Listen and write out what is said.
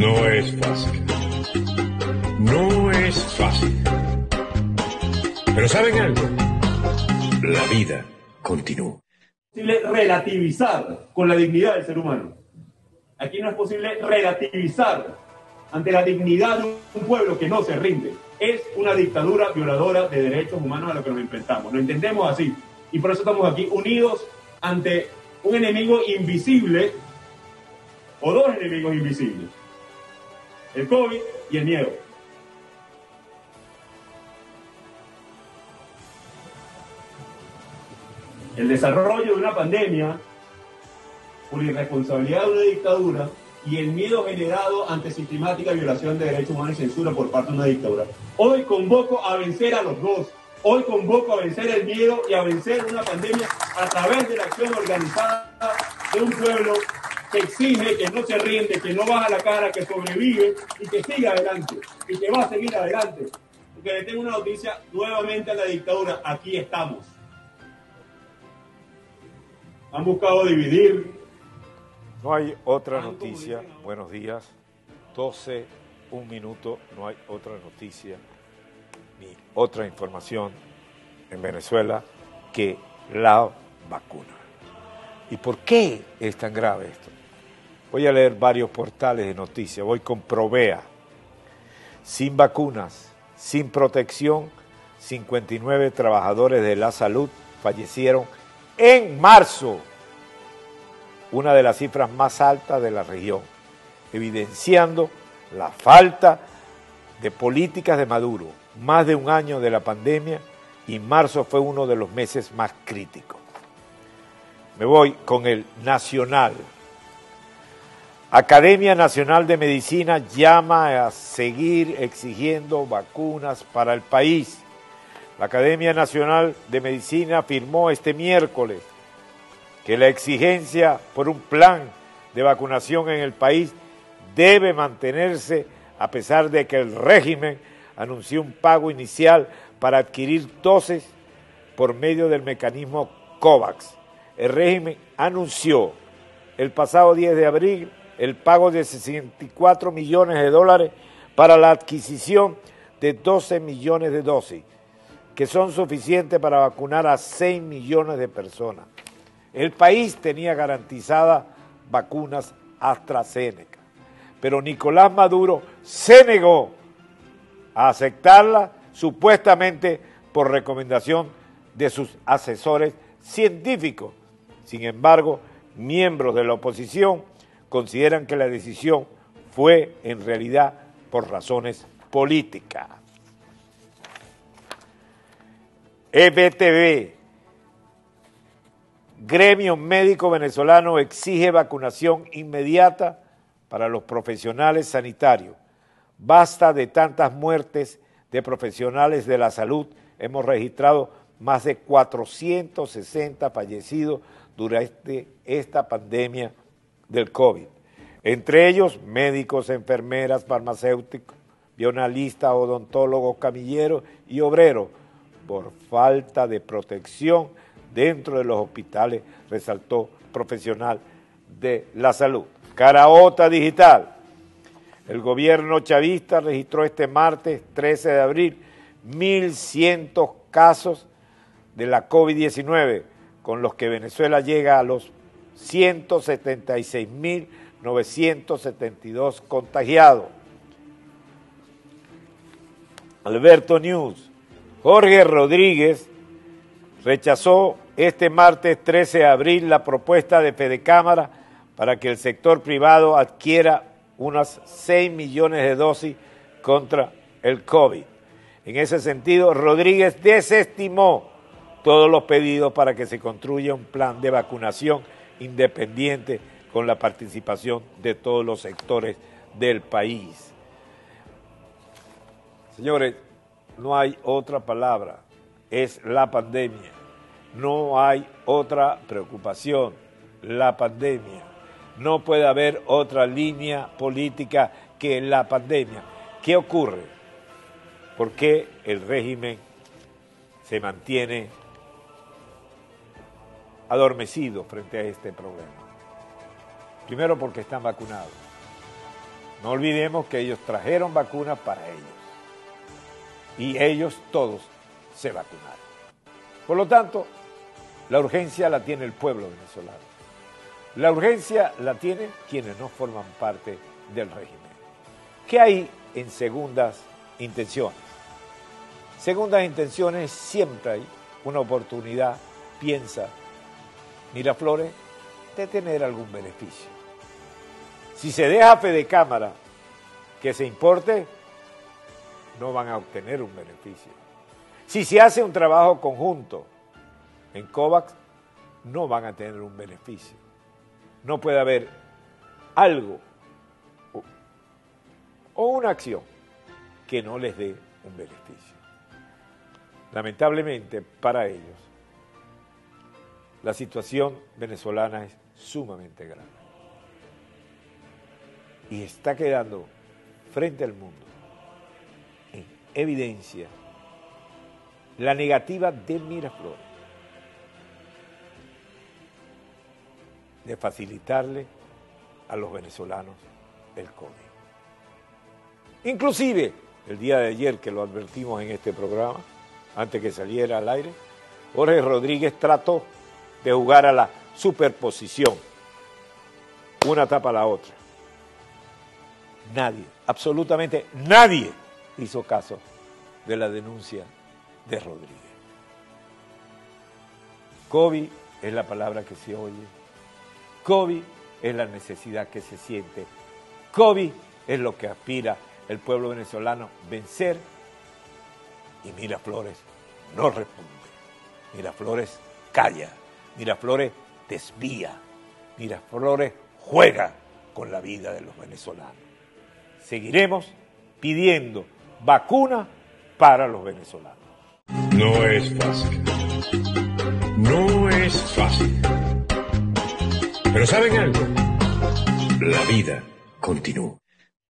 No es fácil. No es fácil. Pero ¿saben algo? La vida continúa. Es posible relativizar con la dignidad del ser humano. Aquí no es posible relativizar ante la dignidad de un pueblo que no se rinde. Es una dictadura violadora de derechos humanos a lo que nos enfrentamos. Lo entendemos así. Y por eso estamos aquí unidos ante un enemigo invisible o dos enemigos invisibles. El COVID y el miedo. El desarrollo de una pandemia por irresponsabilidad de una dictadura y el miedo generado ante sistemática violación de derechos humanos y censura por parte de una dictadura. Hoy convoco a vencer a los dos. Hoy convoco a vencer el miedo y a vencer una pandemia a través de la acción organizada de un pueblo que exige, que no se rinde, que no baja la cara, que sobrevive y que sigue adelante y que va a seguir adelante. Porque le tengo una noticia nuevamente a la dictadura. Aquí estamos. Han buscado dividir, No hay otra noticia. Buenos días. 12, un minuto. No hay otra noticia ni otra información en Venezuela que la vacuna. ¿Y por qué es tan grave esto? Voy a leer varios portales de noticias. Voy con Provea. Sin vacunas, sin protección, 59 trabajadores de la salud fallecieron en marzo, una de las cifras más altas de la región, evidenciando la falta de políticas de Maduro. Más de un año de la pandemia y marzo fue uno de los meses más críticos. Me voy con el Nacional. Academia Nacional de Medicina llama a seguir exigiendo vacunas para el país. La Academia Nacional de Medicina afirmó este miércoles que la exigencia por un plan de vacunación en el país debe mantenerse a pesar de que el régimen anunció un pago inicial para adquirir dosis por medio del mecanismo COVAX. El régimen anunció el pasado 10 de abril el pago de 64 millones de dólares para la adquisición de 12 millones de dosis, que son suficientes para vacunar a 6 millones de personas. El país tenía garantizadas vacunas AstraZeneca, pero Nicolás Maduro se negó a aceptarla supuestamente por recomendación de sus asesores científicos. Sin embargo, miembros de la oposición consideran que la decisión fue en realidad por razones políticas. EBTV, Gremio Médico Venezolano exige vacunación inmediata para los profesionales sanitarios. Basta de tantas muertes de profesionales de la salud. Hemos registrado más de 460 fallecidos durante esta pandemia del COVID. Entre ellos, médicos, enfermeras, farmacéuticos, bionalistas, odontólogos, camilleros y obreros, por falta de protección dentro de los hospitales, resaltó profesional de la salud. Caraota Digital. El gobierno chavista registró este martes 13 de abril 1.100 casos de la COVID-19, con los que Venezuela llega a los 176.972 contagiados. Alberto News. Jorge Rodríguez rechazó este martes 13 de abril la propuesta de Fedecámara para que el sector privado adquiera unas 6 millones de dosis contra el COVID. En ese sentido, Rodríguez desestimó todos los pedidos para que se construya un plan de vacunación independiente con la participación de todos los sectores del país. Señores, no hay otra palabra, es la pandemia. No hay otra preocupación, la pandemia. No puede haber otra línea política que la pandemia. ¿Qué ocurre? ¿Por qué el régimen se mantiene adormecido frente a este problema? Primero porque están vacunados. No olvidemos que ellos trajeron vacunas para ellos. Y ellos todos se vacunaron. Por lo tanto, la urgencia la tiene el pueblo venezolano. La urgencia la tienen quienes no forman parte del régimen. ¿Qué hay en segundas intenciones? Segundas intenciones siempre hay una oportunidad, piensa Miraflores, de tener algún beneficio. Si se deja fe de cámara que se importe, no van a obtener un beneficio. Si se hace un trabajo conjunto en COVAX, no van a tener un beneficio. No puede haber algo o una acción que no les dé un beneficio. Lamentablemente para ellos, la situación venezolana es sumamente grave. Y está quedando frente al mundo en evidencia la negativa de Miraflores de facilitarle a los venezolanos el COVID. Inclusive, el día de ayer que lo advertimos en este programa, antes que saliera al aire, Jorge Rodríguez trató de jugar a la superposición, una tapa a la otra. Nadie, absolutamente nadie hizo caso de la denuncia de Rodríguez. COVID es la palabra que se oye, COVID es la necesidad que se siente, COVID es lo que aspira el pueblo venezolano vencer y Miraflores no responde. Miraflores calla. Miraflores desvía. Miraflores juega con la vida de los venezolanos. Seguiremos pidiendo vacuna para los venezolanos. No es fácil. No es fácil. Pero ¿saben algo? La vida continúa.